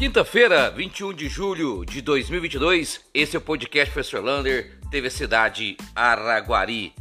Quinta-feira, 21 de julho de 2022, esse é o podcast Professor Lander, TV Cidade Araguari.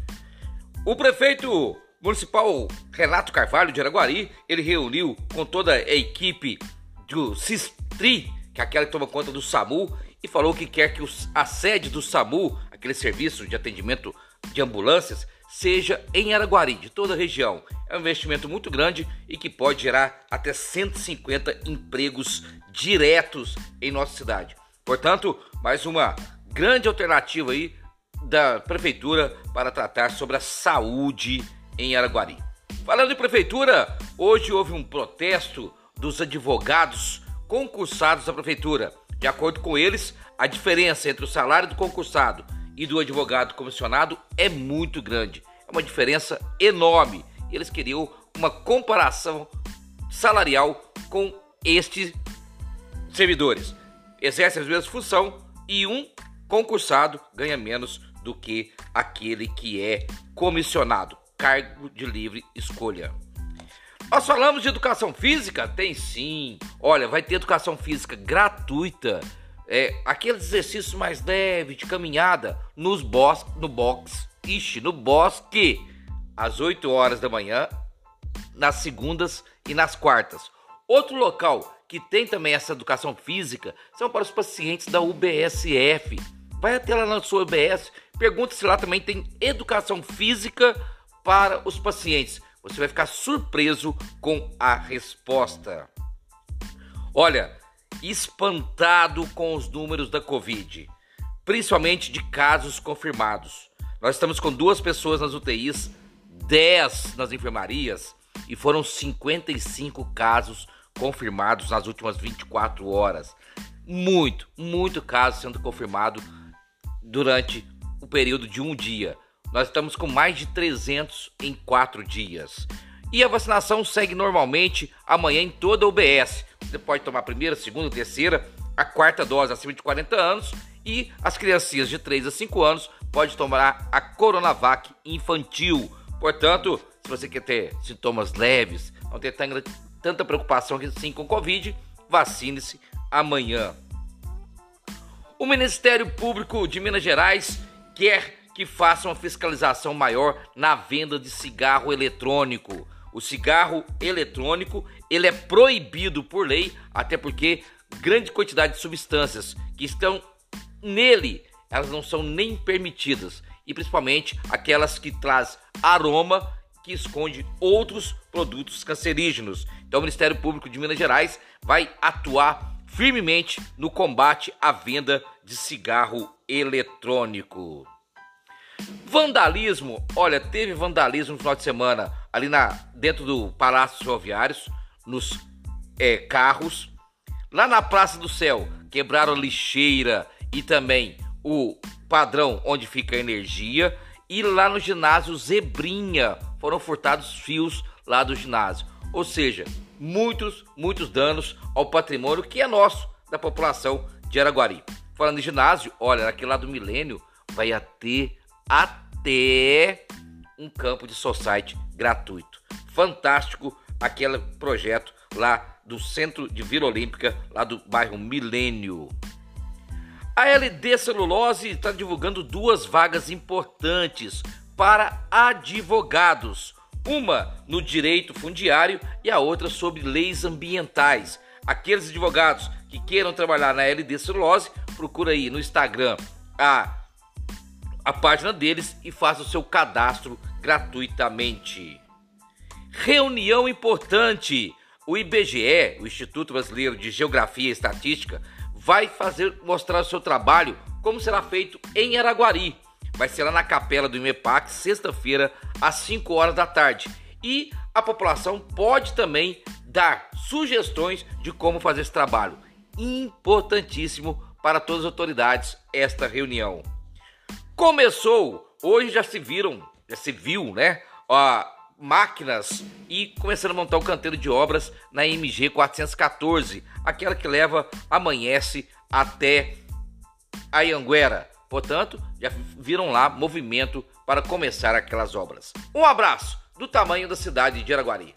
O prefeito municipal Renato Carvalho de Araguari, ele reuniu com toda a equipe do Sistri, que é aquela que toma conta do SAMU, e falou que quer que a sede do SAMU, aquele serviço de atendimento de ambulâncias, seja em Araguari, de toda a região. É um investimento muito grande e que pode gerar até 150 empregos diretos em nossa cidade. Portanto, mais uma grande alternativa aí da prefeitura para tratar sobre a saúde em Araguari. Falando em prefeitura, hoje houve um protesto dos advogados concursados da prefeitura. De acordo com eles, a diferença entre o salário do concursado e do advogado comissionado é muito grande. É uma diferença enorme. Eles queriam uma comparação salarial com estes servidores. Exercem as mesmas funções e um concursado ganha menos do que aquele que é comissionado. Cargo de livre escolha. Nós falamos de educação física? Tem sim. Olha, vai ter educação física gratuita é, aqueles exercícios mais leves de caminhada nos bos no box, ixi, no bosque, às 8 horas da manhã, nas segundas e nas quartas. Outro local que tem também essa educação física são para os pacientes da UBSF. Vai até lá na sua UBS, pergunta se lá também tem educação física para os pacientes. Você vai ficar surpreso com a resposta. Olha, espantado com os números da Covid, principalmente de casos confirmados. Nós estamos com duas pessoas nas UTIs, 10 nas enfermarias e foram 55 casos confirmados nas últimas 24 horas. Muito, muito caso sendo confirmado durante o período de um dia. Nós estamos com mais de 300 em quatro dias. E a vacinação segue normalmente amanhã em toda a UBS. Pode tomar a primeira, segunda, terceira, a quarta dose acima de 40 anos e as criancinhas de 3 a 5 anos pode tomar a Coronavac infantil. Portanto, se você quer ter sintomas leves, não ter tanta preocupação assim com Covid, vacine-se amanhã. O Ministério Público de Minas Gerais quer que faça uma fiscalização maior na venda de cigarro eletrônico. O cigarro eletrônico ele é proibido por lei, até porque grande quantidade de substâncias que estão nele elas não são nem permitidas e principalmente aquelas que traz aroma que esconde outros produtos cancerígenos. Então o Ministério Público de Minas Gerais vai atuar firmemente no combate à venda de cigarro eletrônico. Vandalismo, olha, teve vandalismo no final de semana ali na dentro do Palácio Ferroviários, nos é, carros. Lá na Praça do Céu, quebraram lixeira e também o padrão onde fica a energia. E lá no ginásio Zebrinha foram furtados fios lá do ginásio. Ou seja, muitos, muitos danos ao patrimônio que é nosso, da população de Araguari. Falando em ginásio, olha, aquele lá do Milênio vai ter até um campo de society gratuito. Fantástico aquele projeto lá do Centro de Vila Olímpica, lá do bairro Milênio. A LD Celulose está divulgando duas vagas importantes para advogados. Uma no direito fundiário e a outra sobre leis ambientais. Aqueles advogados que queiram trabalhar na LD Celulose, procura aí no Instagram a a página deles e faça o seu cadastro gratuitamente. Reunião importante. O IBGE, o Instituto Brasileiro de Geografia e Estatística, vai fazer mostrar o seu trabalho como será feito em Araguari. Vai ser lá na capela do IMEPAC, sexta-feira, às 5 horas da tarde. E a população pode também dar sugestões de como fazer esse trabalho. Importantíssimo para todas as autoridades esta reunião. Começou, hoje já se viram, já se viu, né? Ó, máquinas e começando a montar o canteiro de obras na MG 414, aquela que leva Amanhece até a Anguera. Portanto, já viram lá movimento para começar aquelas obras. Um abraço do tamanho da cidade de Araguari.